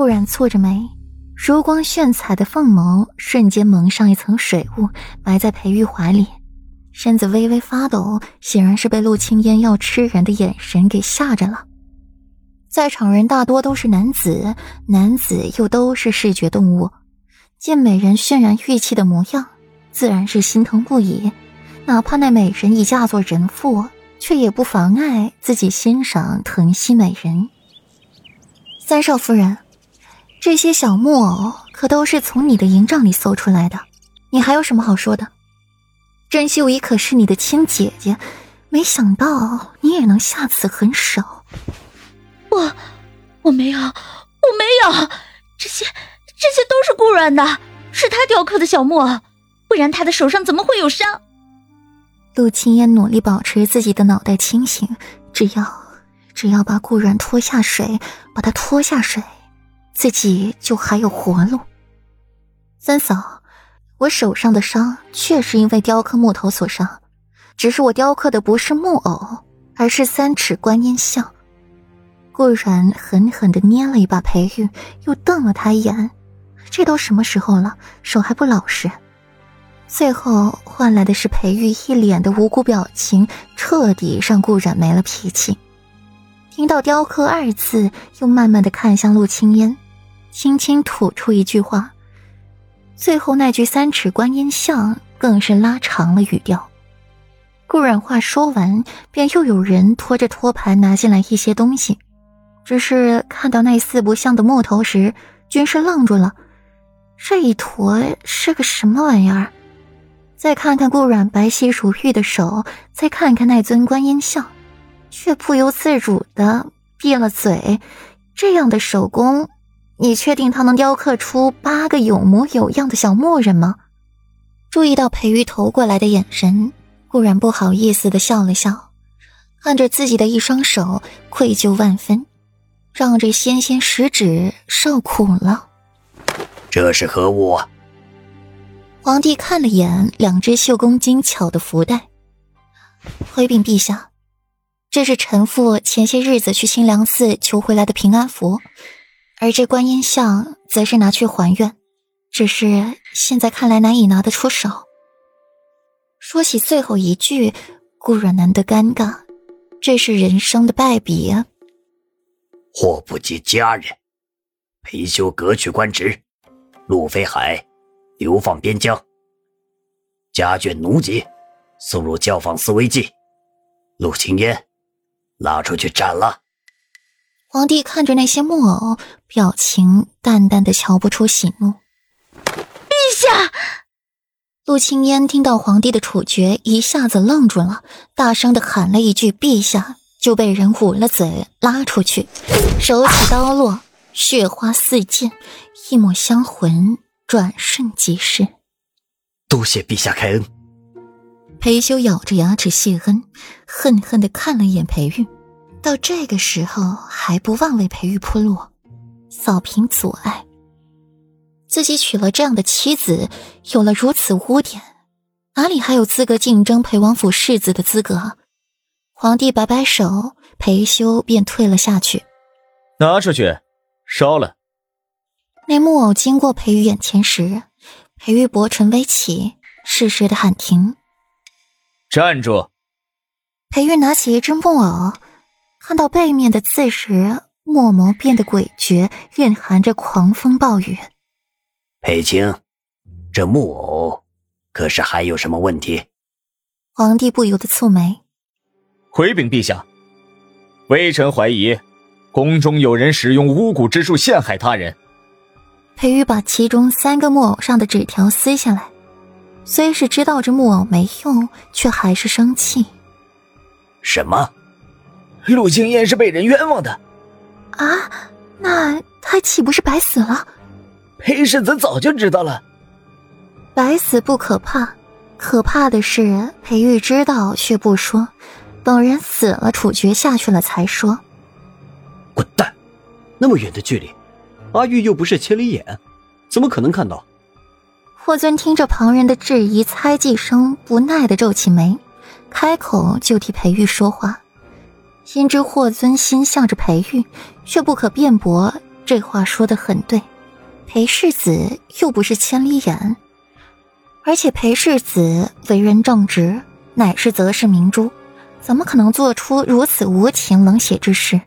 顾然蹙着眉，如光炫彩的凤眸瞬间蒙上一层水雾，埋在裴玉怀里，身子微微发抖，显然是被陆青烟要吃人的眼神给吓着了。在场人大多都是男子，男子又都是视觉动物，见美人渲染玉气的模样，自然是心疼不已。哪怕那美人已嫁作人妇，却也不妨碍自己欣赏疼惜美人。三少夫人，这些小木偶可都是从你的营帐里搜出来的，你还有什么好说的？甄秀仪可是你的亲姐姐，没想到你也能下此狠手。我我没有，我没有，这些这些都是顾软的，是他雕刻的小木偶，不然他的手上怎么会有伤？陆青烟努力保持自己的脑袋清醒，只要只要把顾软拖下水，把他拖下水，自己就还有活路。三嫂，我手上的伤确实因为雕刻木头所伤，只是我雕刻的不是木偶，而是三尺观音像。顾然狠狠的捏了一把裴玉，又瞪了他一眼。这都什么时候了，手还不老实？最后换来的是裴玉一脸的无辜表情，彻底让顾然没了脾气。听到“雕刻”二字，又慢慢的看向陆青烟，轻轻吐出一句话。最后那句“三尺观音像”更是拉长了语调。顾然话说完，便又有人拖着托盘拿进来一些东西。只是看到那四不像的木头时，均是愣住了。这一坨是个什么玩意儿？再看看顾阮白皙如玉的手，再看看那尊观音像，却不由自主的闭了嘴。这样的手工，你确定他能雕刻出八个有模有样的小木人吗？注意到裴玉投过来的眼神，顾然不好意思的笑了笑，看着自己的一双手，愧疚万分。让这纤纤十指受苦了。这是何物？皇帝看了眼两只绣工精巧的福袋，回禀陛下，这是臣父前些日子去清凉寺求回来的平安符，而这观音像则是拿去还愿，只是现在看来难以拿得出手。说起最后一句，顾阮难得尴尬，这是人生的败笔啊。祸不及家人，裴修革去官职，陆飞海流放边疆，家眷奴籍送入教坊司为妓，陆青烟拉出去斩了。皇帝看着那些木偶，表情淡淡的，瞧不出喜怒。陛下，陆青烟听到皇帝的处决，一下子愣住了，大声的喊了一句：“陛下。”就被人捂了嘴，拉出去，手起刀落，血花四溅，一抹香魂转瞬即逝。多谢陛下开恩。裴修咬着牙齿谢恩，恨恨的看了一眼裴玉，到这个时候还不忘为裴玉铺路，扫平阻碍。自己娶了这样的妻子，有了如此污点，哪里还有资格竞争裴王府世子的资格？皇帝摆摆手，裴修便退了下去。拿出去，烧了。那木偶经过裴玉眼前时，裴玉薄唇微起，适时的喊停。站住！裴玉拿起一只木偶，看到背面的字时，墨眸变得诡谲，蕴含着狂风暴雨。裴青，这木偶可是还有什么问题？皇帝不由得蹙眉。回禀陛下，微臣怀疑宫中有人使用巫蛊之术陷害他人。裴玉把其中三个木偶上的纸条撕下来，虽是知道这木偶没用，却还是生气。什么？陆青烟是被人冤枉的？啊，那他岂不是白死了？裴世子早就知道了。白死不可怕，可怕的是裴玉知道却不说。等人死了，处决下去了才说。滚蛋！那么远的距离，阿玉又不是千里眼，怎么可能看到？霍尊听着旁人的质疑、猜忌声，不耐的皱起眉，开口就替裴玉说话。心之霍尊心向着裴玉，却不可辩驳，这话说的很对，裴世子又不是千里眼，而且裴世子为人正直，乃是择世明珠，怎么可能做出如此无情冷血之事？